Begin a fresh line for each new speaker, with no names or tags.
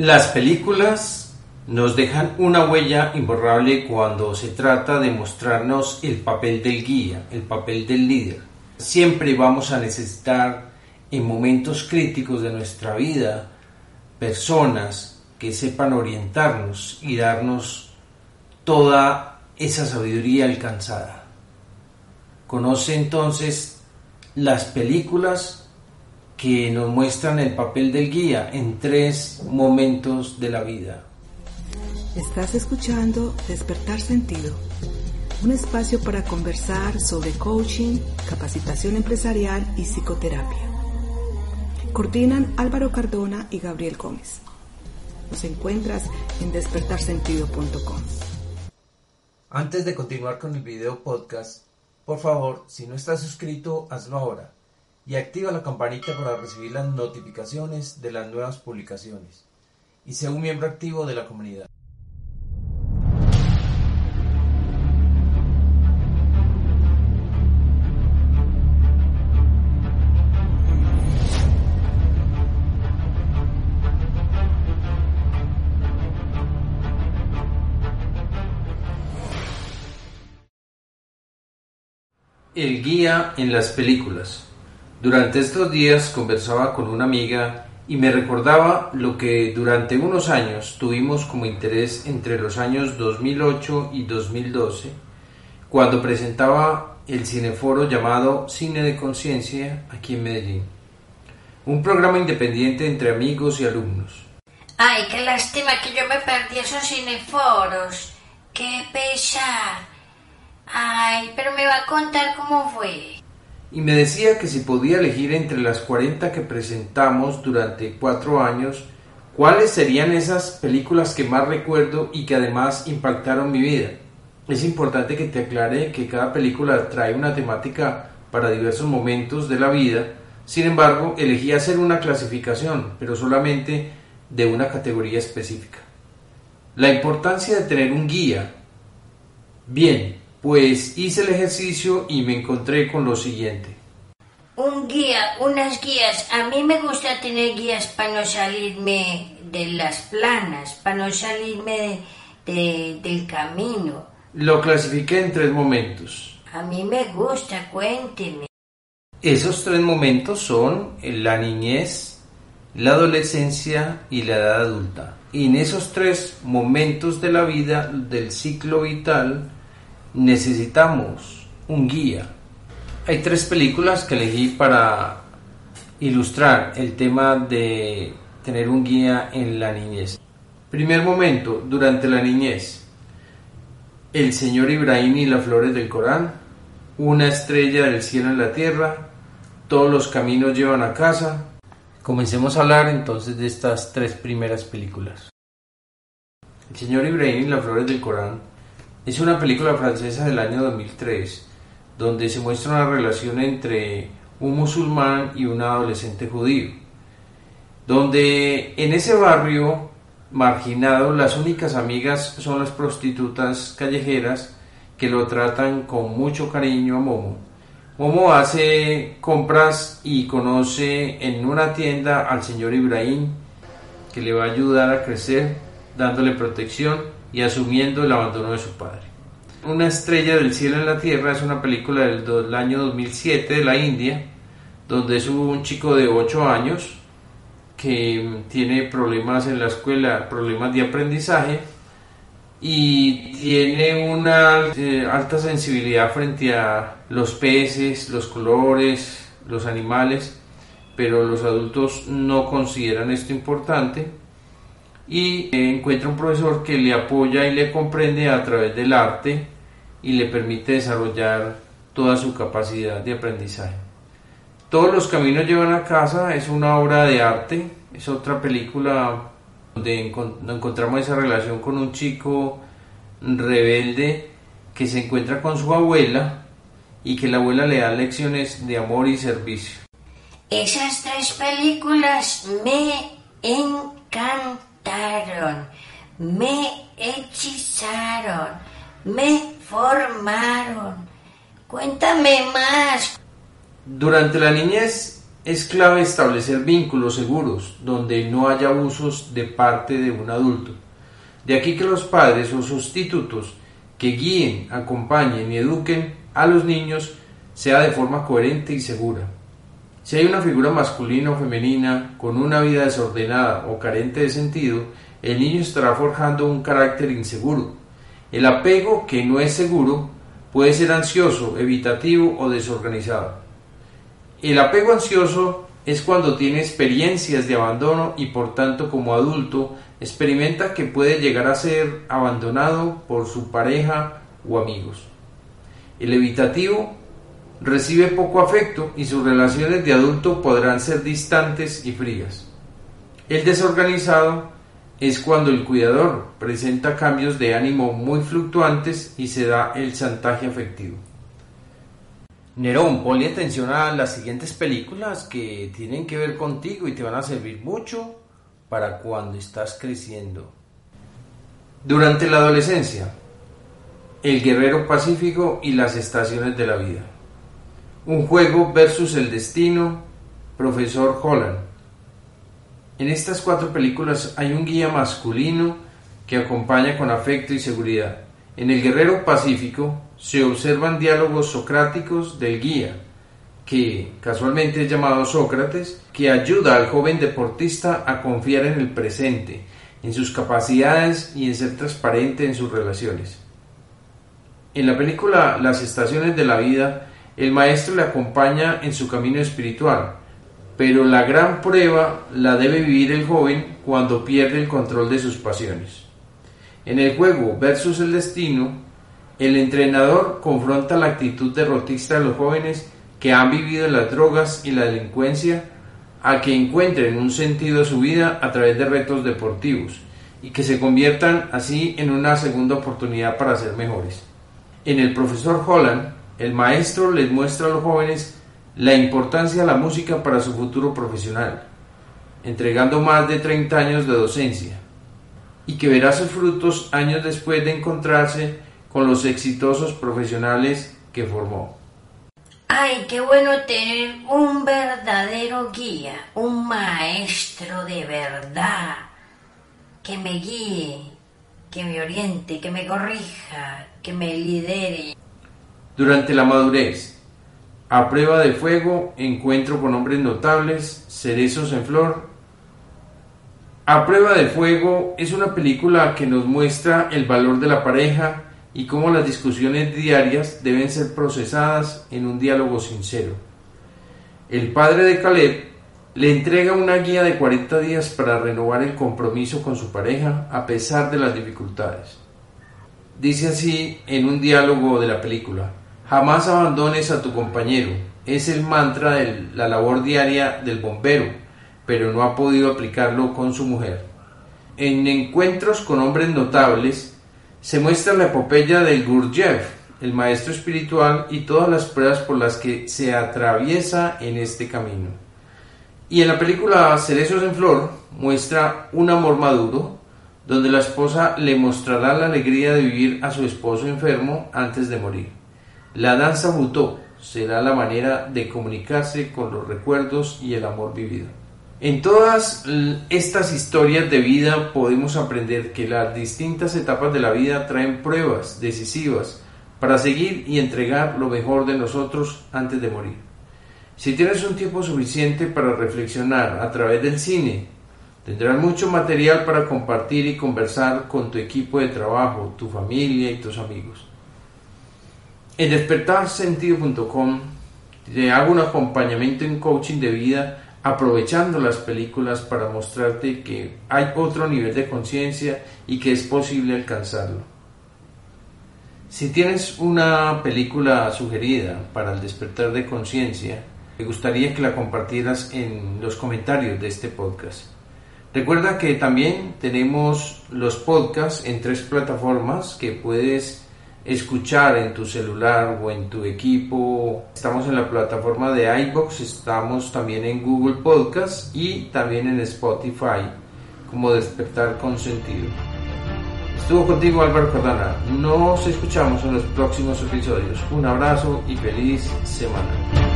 Las películas nos dejan una huella imborrable cuando se trata de mostrarnos el papel del guía, el papel del líder. Siempre vamos a necesitar en momentos críticos de nuestra vida personas que sepan orientarnos y darnos toda esa sabiduría alcanzada. Conoce entonces las películas que nos muestran el papel del guía en tres momentos de la vida.
Estás escuchando Despertar Sentido, un espacio para conversar sobre coaching, capacitación empresarial y psicoterapia. Coordinan Álvaro Cardona y Gabriel Gómez. Nos encuentras en despertarsentido.com.
Antes de continuar con el video podcast, por favor, si no estás suscrito, hazlo ahora y activa la campanita para recibir las notificaciones de las nuevas publicaciones y sea un miembro activo de la comunidad. El guía en las películas. Durante estos días conversaba con una amiga y me recordaba lo que durante unos años tuvimos como interés entre los años 2008 y 2012, cuando presentaba el cineforo llamado Cine de Conciencia aquí en Medellín, un programa independiente entre amigos y alumnos.
Ay, qué lástima que yo me perdí esos cineforos. Qué pesar. Ay, pero me va a contar cómo fue
y me decía que si podía elegir entre las 40 que presentamos durante cuatro años, cuáles serían esas películas que más recuerdo y que además impactaron mi vida. Es importante que te aclare que cada película trae una temática para diversos momentos de la vida, sin embargo, elegí hacer una clasificación, pero solamente de una categoría específica. La importancia de tener un guía. Bien, pues hice el ejercicio y me encontré con lo siguiente.
Un guía, unas guías. A mí me gusta tener guías para no salirme de las planas, para no salirme del camino.
Lo clasifiqué en tres momentos.
A mí me gusta, cuénteme.
Esos tres momentos son la niñez, la adolescencia y la edad adulta. Y en esos tres momentos de la vida, del ciclo vital, necesitamos un guía. Hay tres películas que elegí para ilustrar el tema de tener un guía en la niñez. Primer momento, durante la niñez. El señor Ibrahim y las flores del Corán, una estrella del cielo en la tierra, todos los caminos llevan a casa. Comencemos a hablar entonces de estas tres primeras películas. El señor Ibrahim y las flores del Corán es una película francesa del año 2003, donde se muestra una relación entre un musulmán y un adolescente judío, donde en ese barrio marginado las únicas amigas son las prostitutas callejeras que lo tratan con mucho cariño a Momo. Momo hace compras y conoce en una tienda al señor Ibrahim, que le va a ayudar a crecer, dándole protección y asumiendo el abandono de su padre. Una estrella del cielo en la tierra es una película del, año 2007 de la India, donde es un chico de 8 años que tiene problemas en la escuela, problemas de aprendizaje y tiene una eh, alta sensibilidad frente a los peces, los colores, los animales, pero los adultos no consideran esto importante y encuentra un profesor que le apoya y le comprende a través del arte y le permite desarrollar toda su capacidad de aprendizaje. Todos los caminos llevan a casa es una obra de arte, es otra película donde encontramos esa relación con un chico rebelde que se encuentra con su abuela y que la abuela le da lecciones de amor y servicio.
Esas tres películas me encantan me hechizaron, me formaron. Cuéntame más.
Durante la niñez Es clave establecer vínculos seguros donde no haya abusos de parte de un adulto. De aquí que los padres o sustitutos que guíen, acompañen y eduquen a los niños sea de forma coherente y segura. Si hay una figura masculina o femenina con una vida desordenada o carente de sentido, el niño estará forjando un carácter inseguro. El apego que no es seguro puede ser ansioso, evitativo o desorganizado. El apego ansioso es cuando tiene experiencias de abandono y por tanto como adulto experimenta que puede llegar a ser abandonado por su pareja o amigos. El evitativo recibe poco afecto y sus relaciones de adulto podrán ser distantes y frías. El desorganizado es cuando el cuidador presenta cambios de ánimo muy fluctuantes y se da el chantaje afectivo. Nerón, ponle atención a las siguientes películas que tienen que ver contigo y te van a servir mucho para cuando estás creciendo. Durante la adolescencia, el guerrero pacífico y las estaciones de la vida. Un juego versus el destino, profesor Holland. En estas cuatro películas hay un guía masculino que acompaña con afecto y seguridad. En El Guerrero Pacífico se observan diálogos socráticos del guía, que casualmente es llamado Sócrates, que ayuda al joven deportista a confiar en el presente, en sus capacidades y en ser transparente en sus relaciones. En la película Las estaciones de la vida, el maestro le acompaña en su camino espiritual, pero la gran prueba la debe vivir el joven cuando pierde el control de sus pasiones. En el juego versus el destino, el entrenador confronta la actitud derrotista de los jóvenes que han vivido las drogas y la delincuencia a que encuentren un sentido a su vida a través de retos deportivos y que se conviertan así en una segunda oportunidad para ser mejores. En el profesor Holland, el maestro les muestra a los jóvenes la importancia de la música para su futuro profesional, entregando más de 30 años de docencia, y que verá sus frutos años después de encontrarse con los exitosos profesionales que formó.
Ay, qué bueno tener un verdadero guía, un maestro de verdad, que me guíe, que me oriente, que me corrija, que me lidere.
Durante la madurez, a prueba de fuego, encuentro con hombres notables, cerezos en flor. A prueba de fuego es una película que nos muestra el valor de la pareja y cómo las discusiones diarias deben ser procesadas en un diálogo sincero. El padre de Caleb le entrega una guía de 40 días para renovar el compromiso con su pareja a pesar de las dificultades. Dice así en un diálogo de la película, Jamás abandones a tu compañero. Es el mantra de la labor diaria del bombero, pero no ha podido aplicarlo con su mujer. En encuentros con hombres notables se muestra la epopeya del Gurdjieff, el maestro espiritual, y todas las pruebas por las que se atraviesa en este camino. Y en la película Cerezos en Flor muestra un amor maduro, donde la esposa le mostrará la alegría de vivir a su esposo enfermo antes de morir. La danza butó será la manera de comunicarse con los recuerdos y el amor vivido. En todas estas historias de vida podemos aprender que las distintas etapas de la vida traen pruebas decisivas para seguir y entregar lo mejor de nosotros antes de morir. Si tienes un tiempo suficiente para reflexionar a través del cine, tendrás mucho material para compartir y conversar con tu equipo de trabajo, tu familia y tus amigos. En despertarsentido.com te hago un acompañamiento en coaching de vida aprovechando las películas para mostrarte que hay otro nivel de conciencia y que es posible alcanzarlo. Si tienes una película sugerida para el despertar de conciencia, me gustaría que la compartieras en los comentarios de este podcast. Recuerda que también tenemos los podcasts en tres plataformas que puedes escuchar en tu celular o en tu equipo. Estamos en la plataforma de iBox, estamos también en Google Podcast y también en Spotify como Despertar con Sentido. Estuvo contigo Álvaro Cardana. Nos escuchamos en los próximos episodios. Un abrazo y feliz semana.